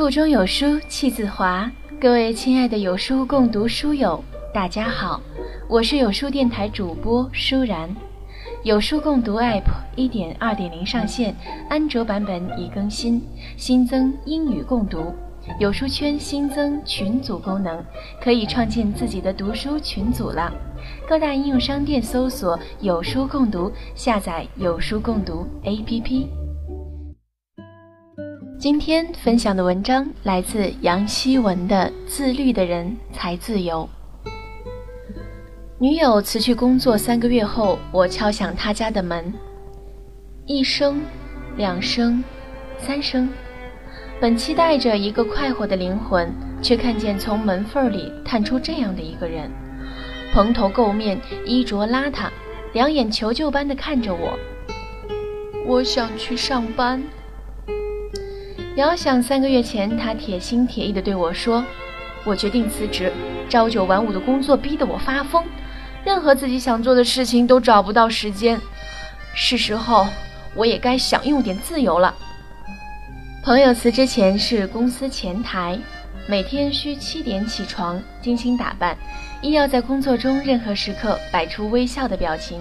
腹中有书气自华，各位亲爱的有书共读书友，大家好，我是有书电台主播舒然。有书共读 App 一点二点零上线，安卓版本已更新，新增英语共读。有书圈新增群组功能，可以创建自己的读书群组了。各大应用商店搜索“有书共读”，下载“有书共读 ”APP。今天分享的文章来自杨希文的《自律的人才自由》。女友辞去工作三个月后，我敲响她家的门。一声，两声，三声，本期待着一个快活的灵魂，却看见从门缝里探出这样的一个人，蓬头垢面，衣着邋遢，两眼求救般的看着我。我想去上班。遥想三个月前，他铁心铁意地对我说：“我决定辞职，朝九晚五的工作逼得我发疯，任何自己想做的事情都找不到时间。是时候，我也该享用点自由了。”朋友辞职前是公司前台，每天需七点起床，精心打扮，亦要在工作中任何时刻摆出微笑的表情。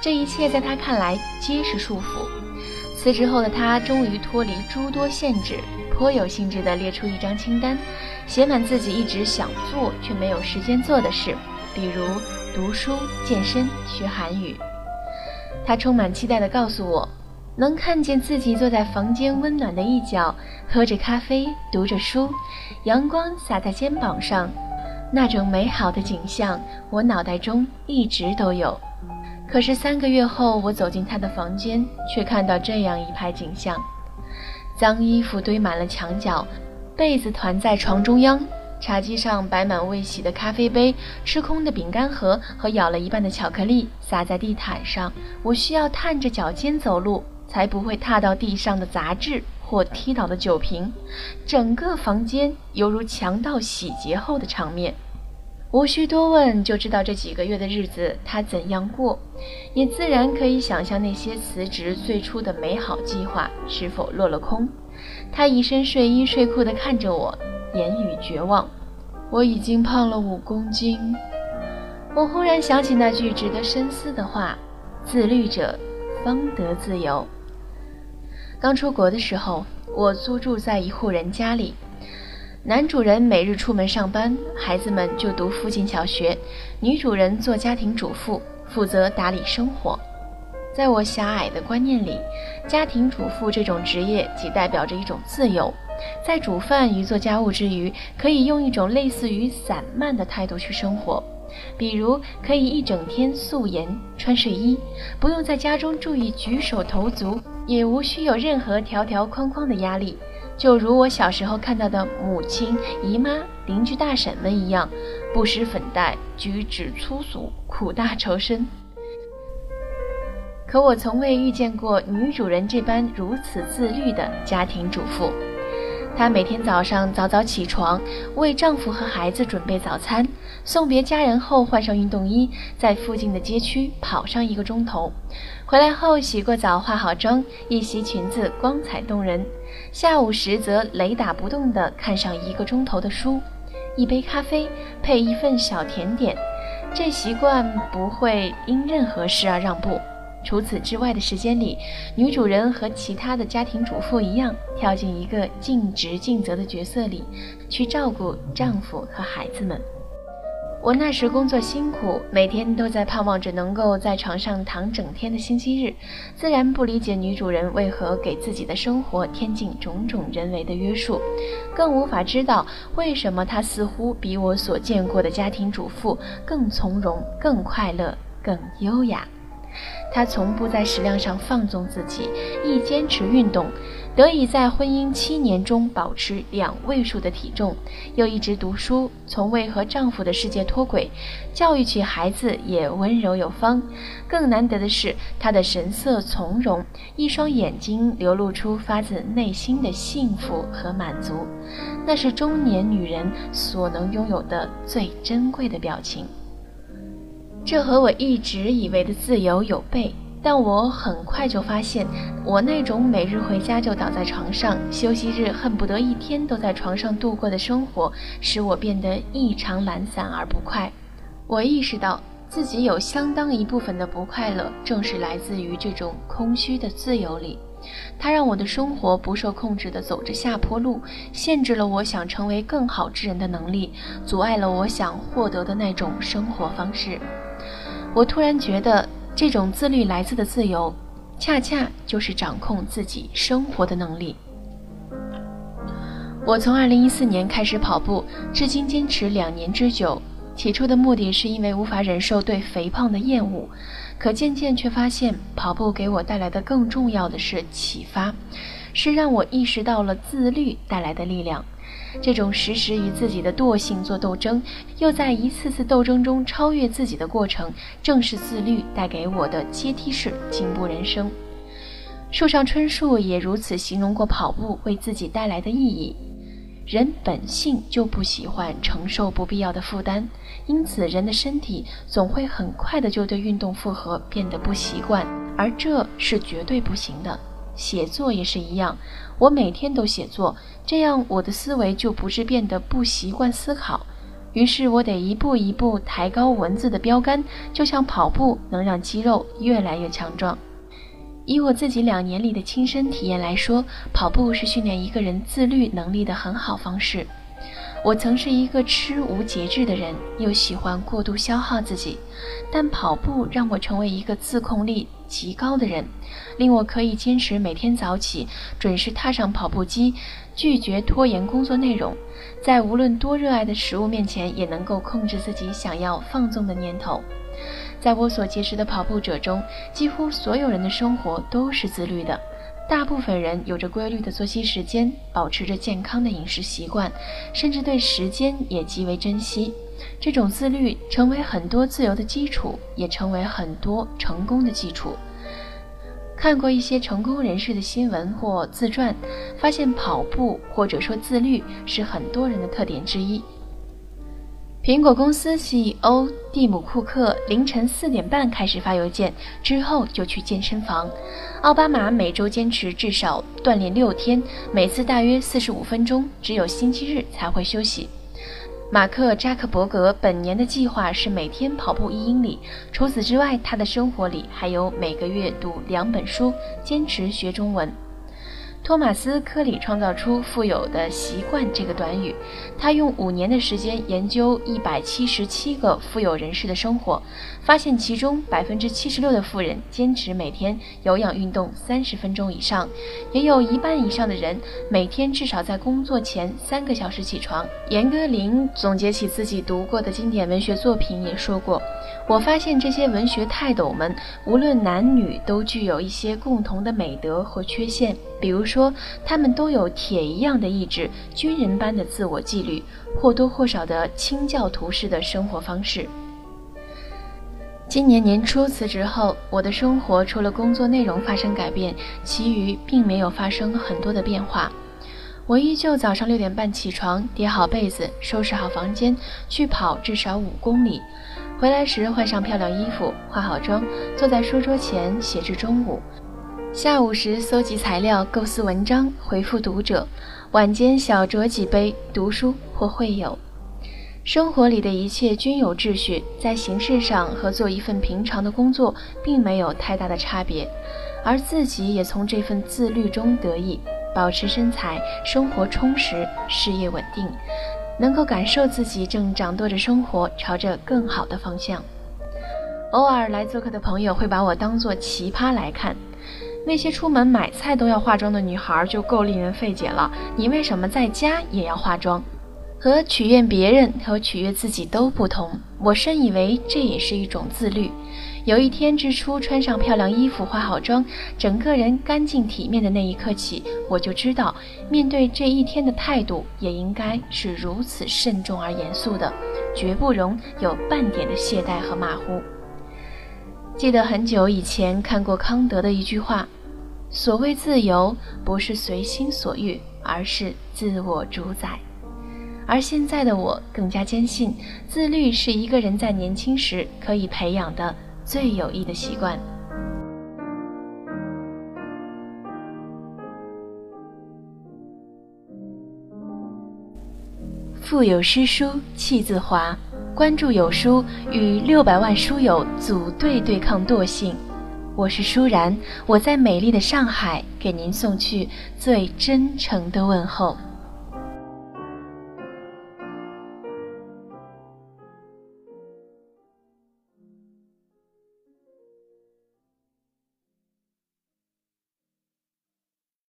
这一切在他看来皆是束缚。辞职后的他终于脱离诸多限制，颇有兴致地列出一张清单，写满自己一直想做却没有时间做的事，比如读书、健身、学韩语。他充满期待地告诉我，能看见自己坐在房间温暖的一角，喝着咖啡，读着书，阳光洒在肩膀上，那种美好的景象，我脑袋中一直都有。可是三个月后，我走进他的房间，却看到这样一派景象：脏衣服堆满了墙角，被子团在床中央，茶几上摆满未洗的咖啡杯，吃空的饼干盒和咬了一半的巧克力洒在地毯上。我需要探着脚尖走路，才不会踏到地上的杂志或踢倒的酒瓶。整个房间犹如强盗洗劫后的场面。无需多问，就知道这几个月的日子他怎样过，也自然可以想象那些辞职最初的美好计划是否落了空。他一身睡衣睡裤地看着我，言语绝望。我已经胖了五公斤。我忽然想起那句值得深思的话：自律者方得自由。刚出国的时候，我租住在一户人家里。男主人每日出门上班，孩子们就读附近小学。女主人做家庭主妇，负责打理生活。在我狭隘的观念里，家庭主妇这种职业即代表着一种自由，在煮饭与做家务之余，可以用一种类似于散漫的态度去生活。比如，可以一整天素颜穿睡衣，不用在家中注意举手投足，也无需有任何条条框框的压力。就如我小时候看到的母亲、姨妈、邻居大婶们一样，不施粉黛，举止粗俗，苦大仇深。可我从未遇见过女主人这般如此自律的家庭主妇。她每天早上早早起床，为丈夫和孩子准备早餐，送别家人后换上运动衣，在附近的街区跑上一个钟头。回来后洗过澡、化好妆，一袭裙子光彩动人。下午时则雷打不动地看上一个钟头的书，一杯咖啡配一份小甜点。这习惯不会因任何事而让步。除此之外的时间里，女主人和其他的家庭主妇一样，跳进一个尽职尽责的角色里，去照顾丈夫和孩子们。我那时工作辛苦，每天都在盼望着能够在床上躺整天的星期日，自然不理解女主人为何给自己的生活添进种种人为的约束，更无法知道为什么她似乎比我所见过的家庭主妇更从容、更快乐、更优雅。她从不在食量上放纵自己，亦坚持运动，得以在婚姻七年中保持两位数的体重，又一直读书，从未和丈夫的世界脱轨，教育起孩子也温柔有方。更难得的是，她的神色从容，一双眼睛流露出发自内心的幸福和满足，那是中年女人所能拥有的最珍贵的表情。这和我一直以为的自由有悖，但我很快就发现，我那种每日回家就倒在床上，休息日恨不得一天都在床上度过的生活，使我变得异常懒散而不快。我意识到自己有相当一部分的不快乐，正是来自于这种空虚的自由里。它让我的生活不受控制地走着下坡路，限制了我想成为更好之人的能力，阻碍了我想获得的那种生活方式。我突然觉得。这种自律来自的自由，恰恰就是掌控自己生活的能力。我从2014年开始跑步，至今坚持两年之久。起初的目的是因为无法忍受对肥胖的厌恶，可渐渐却发现，跑步给我带来的更重要的是启发，是让我意识到了自律带来的力量。这种时时与自己的惰性做斗争，又在一次次斗争中超越自己的过程，正是自律带给我的阶梯式进步人生。树上春树也如此形容过跑步为自己带来的意义：人本性就不喜欢承受不必要的负担，因此人的身体总会很快的就对运动负荷变得不习惯，而这是绝对不行的。写作也是一样，我每天都写作，这样我的思维就不是变得不习惯思考。于是我得一步一步抬高文字的标杆，就像跑步能让肌肉越来越强壮。以我自己两年里的亲身体验来说，跑步是训练一个人自律能力的很好方式。我曾是一个吃无节制的人，又喜欢过度消耗自己，但跑步让我成为一个自控力极高的人，令我可以坚持每天早起，准时踏上跑步机，拒绝拖延工作内容，在无论多热爱的食物面前，也能够控制自己想要放纵的念头。在我所结识的跑步者中，几乎所有人的生活都是自律的。大部分人有着规律的作息时间，保持着健康的饮食习惯，甚至对时间也极为珍惜。这种自律成为很多自由的基础，也成为很多成功的基础。看过一些成功人士的新闻或自传，发现跑步或者说自律是很多人的特点之一。苹果公司 CEO 蒂姆·库克凌晨四点半开始发邮件，之后就去健身房。奥巴马每周坚持至少锻炼六天，每次大约四十五分钟，只有星期日才会休息。马克·扎克伯格本年的计划是每天跑步一英里。除此之外，他的生活里还有每个月读两本书，坚持学中文。托马斯·科里创造出“富有的习惯”这个短语。他用五年的时间研究一百七十七个富有人士的生活，发现其中百分之七十六的富人坚持每天有氧运动三十分钟以上，也有一半以上的人每天至少在工作前三个小时起床。严歌苓总结起自己读过的经典文学作品，也说过：“我发现这些文学泰斗们，无论男女，都具有一些共同的美德或缺陷。”比如说，他们都有铁一样的意志，军人般的自我纪律，或多或少的清教徒式的生活方式。今年年初辞职后，我的生活除了工作内容发生改变，其余并没有发生很多的变化。我依旧早上六点半起床，叠好被子，收拾好房间，去跑至少五公里。回来时换上漂亮衣服，化好妆，坐在书桌前写至中午。下午时搜集材料、构思文章、回复读者；晚间小酌几杯，读书或会友。生活里的一切均有秩序，在形式上和做一份平常的工作并没有太大的差别，而自己也从这份自律中得益，保持身材，生活充实，事业稳定，能够感受自己正掌舵着生活，朝着更好的方向。偶尔来做客的朋友会把我当做奇葩来看。那些出门买菜都要化妆的女孩就够令人费解了，你为什么在家也要化妆？和取悦别人和取悦自己都不同。我深以为这也是一种自律。有一天之初，穿上漂亮衣服，化好妆，整个人干净体面的那一刻起，我就知道，面对这一天的态度也应该是如此慎重而严肃的，绝不容有半点的懈怠和马虎。记得很久以前看过康德的一句话。所谓自由，不是随心所欲，而是自我主宰。而现在的我更加坚信，自律是一个人在年轻时可以培养的最有益的习惯。腹有诗书气自华关注有书与六百万书友组队对抗惰性。我是舒然我在美丽的上海给您送去最真诚的问候。